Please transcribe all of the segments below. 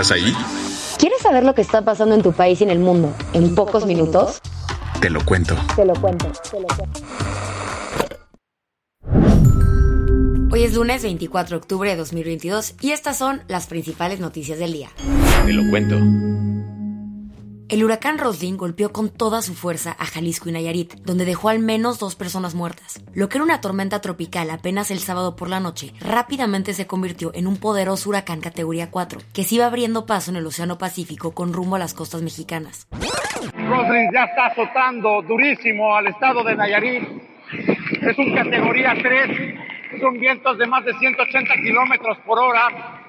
¿Estás ahí? ¿Quieres saber lo que está pasando en tu país y en el mundo en, pocos, minutos? Te lo cuento. Te lo cuento, te lo cuento. Hoy es lunes 24 de octubre de 2022 y estas son las principales noticias del día. Te lo cuento. El huracán Roslin golpeó con toda su fuerza a Jalisco y Nayarit, donde dejó al menos dos personas muertas. Lo que era una tormenta tropical apenas el sábado por la noche, rápidamente se convirtió en un poderoso huracán categoría 4, que se iba abriendo paso en el Océano Pacífico con rumbo a las costas mexicanas. Roslin ya está azotando durísimo al estado de Nayarit. Es un categoría 3, son vientos de más de 180 kilómetros por hora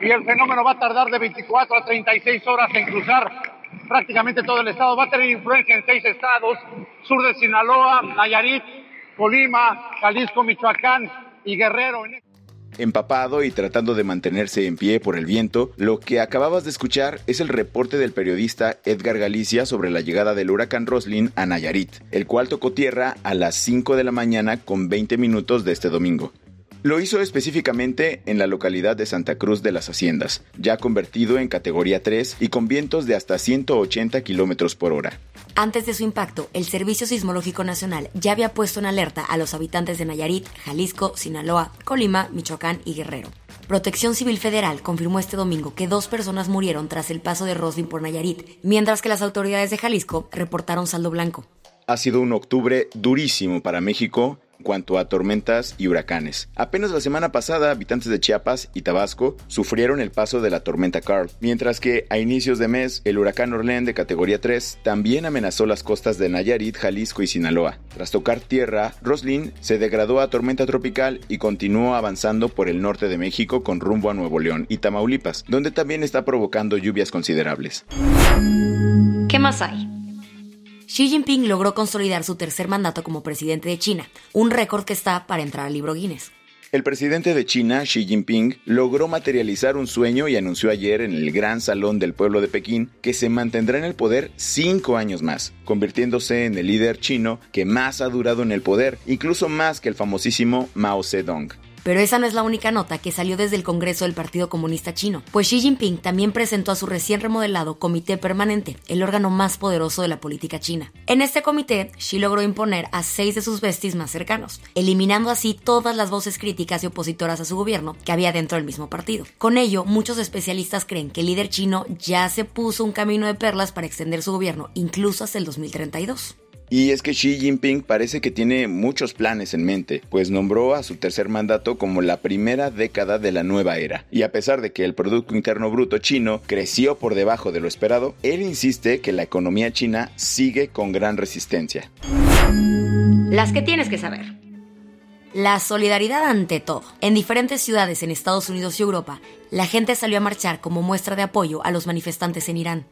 y el fenómeno va a tardar de 24 a 36 horas en cruzar prácticamente todo el estado. Va a tener influencia en seis estados, sur de Sinaloa, Nayarit, Colima, Jalisco, Michoacán y Guerrero. Empapado y tratando de mantenerse en pie por el viento, lo que acababas de escuchar es el reporte del periodista Edgar Galicia sobre la llegada del huracán Roslin a Nayarit, el cual tocó tierra a las 5 de la mañana con 20 minutos de este domingo. Lo hizo específicamente en la localidad de Santa Cruz de las Haciendas, ya convertido en categoría 3 y con vientos de hasta 180 kilómetros por hora. Antes de su impacto, el Servicio Sismológico Nacional ya había puesto en alerta a los habitantes de Nayarit, Jalisco, Sinaloa, Colima, Michoacán y Guerrero. Protección Civil Federal confirmó este domingo que dos personas murieron tras el paso de Roslin por Nayarit, mientras que las autoridades de Jalisco reportaron saldo blanco. Ha sido un octubre durísimo para México cuanto a tormentas y huracanes. Apenas la semana pasada, habitantes de Chiapas y Tabasco sufrieron el paso de la tormenta Carl, mientras que a inicios de mes, el huracán Orlén de categoría 3 también amenazó las costas de Nayarit, Jalisco y Sinaloa. Tras tocar tierra, Roslin se degradó a tormenta tropical y continuó avanzando por el norte de México con rumbo a Nuevo León y Tamaulipas, donde también está provocando lluvias considerables. ¿Qué más hay? Xi Jinping logró consolidar su tercer mandato como presidente de China, un récord que está para entrar al libro Guinness. El presidente de China, Xi Jinping, logró materializar un sueño y anunció ayer en el Gran Salón del Pueblo de Pekín que se mantendrá en el poder cinco años más, convirtiéndose en el líder chino que más ha durado en el poder, incluso más que el famosísimo Mao Zedong. Pero esa no es la única nota que salió desde el Congreso del Partido Comunista Chino, pues Xi Jinping también presentó a su recién remodelado Comité Permanente, el órgano más poderoso de la política china. En este comité, Xi logró imponer a seis de sus besties más cercanos, eliminando así todas las voces críticas y opositoras a su gobierno que había dentro del mismo partido. Con ello, muchos especialistas creen que el líder chino ya se puso un camino de perlas para extender su gobierno incluso hasta el 2032. Y es que Xi Jinping parece que tiene muchos planes en mente, pues nombró a su tercer mandato como la primera década de la nueva era. Y a pesar de que el Producto Interno Bruto chino creció por debajo de lo esperado, él insiste que la economía china sigue con gran resistencia. Las que tienes que saber. La solidaridad ante todo. En diferentes ciudades en Estados Unidos y Europa, la gente salió a marchar como muestra de apoyo a los manifestantes en Irán.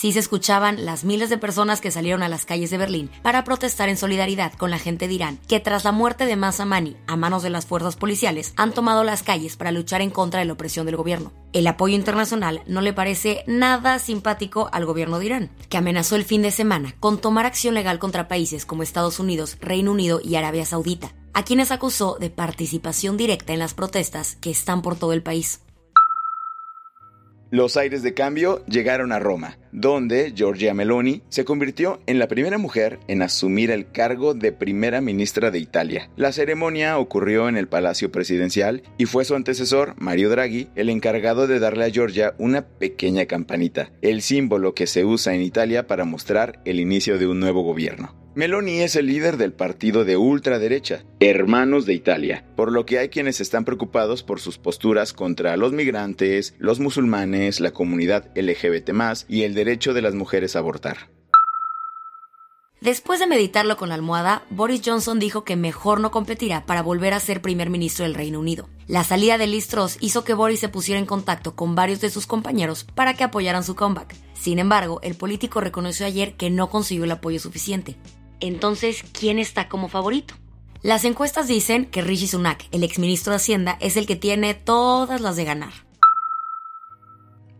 Así se escuchaban las miles de personas que salieron a las calles de Berlín para protestar en solidaridad con la gente de Irán, que tras la muerte de Masa Amani a manos de las fuerzas policiales han tomado las calles para luchar en contra de la opresión del gobierno. El apoyo internacional no le parece nada simpático al gobierno de Irán, que amenazó el fin de semana con tomar acción legal contra países como Estados Unidos, Reino Unido y Arabia Saudita, a quienes acusó de participación directa en las protestas que están por todo el país. Los aires de cambio llegaron a Roma, donde Giorgia Meloni se convirtió en la primera mujer en asumir el cargo de primera ministra de Italia. La ceremonia ocurrió en el Palacio Presidencial y fue su antecesor, Mario Draghi, el encargado de darle a Giorgia una pequeña campanita, el símbolo que se usa en Italia para mostrar el inicio de un nuevo gobierno. Meloni es el líder del partido de ultraderecha, Hermanos de Italia, por lo que hay quienes están preocupados por sus posturas contra los migrantes, los musulmanes, la comunidad LGBT y el derecho de las mujeres a abortar. Después de meditarlo con la almohada, Boris Johnson dijo que mejor no competirá para volver a ser primer ministro del Reino Unido. La salida de Liz Truss hizo que Boris se pusiera en contacto con varios de sus compañeros para que apoyaran su comeback. Sin embargo, el político reconoció ayer que no consiguió el apoyo suficiente. Entonces, ¿quién está como favorito? Las encuestas dicen que Rishi Sunak, el exministro de Hacienda, es el que tiene todas las de ganar.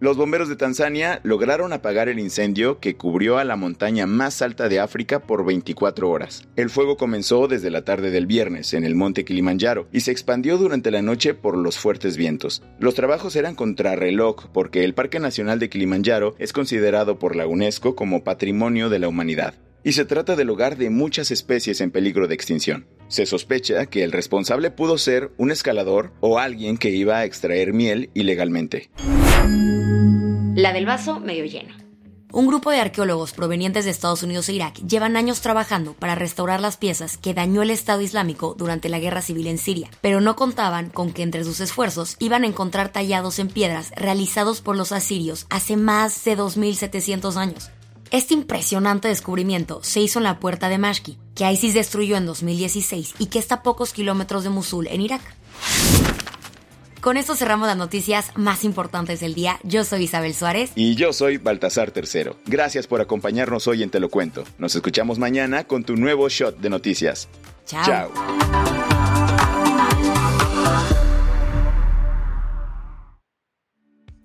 Los bomberos de Tanzania lograron apagar el incendio que cubrió a la montaña más alta de África por 24 horas. El fuego comenzó desde la tarde del viernes en el monte Kilimanjaro y se expandió durante la noche por los fuertes vientos. Los trabajos eran contrarreloj porque el Parque Nacional de Kilimanjaro es considerado por la UNESCO como Patrimonio de la Humanidad y se trata del hogar de muchas especies en peligro de extinción. Se sospecha que el responsable pudo ser un escalador o alguien que iba a extraer miel ilegalmente. La del vaso medio lleno. Un grupo de arqueólogos provenientes de Estados Unidos e Irak llevan años trabajando para restaurar las piezas que dañó el Estado Islámico durante la guerra civil en Siria, pero no contaban con que entre sus esfuerzos iban a encontrar tallados en piedras realizados por los asirios hace más de 2700 años. Este impresionante descubrimiento se hizo en la puerta de Mashki, que ISIS destruyó en 2016 y que está a pocos kilómetros de Mosul, en Irak. Con esto cerramos las noticias más importantes del día. Yo soy Isabel Suárez. Y yo soy Baltasar Tercero. Gracias por acompañarnos hoy en Te lo cuento. Nos escuchamos mañana con tu nuevo shot de noticias. Chao. Chao.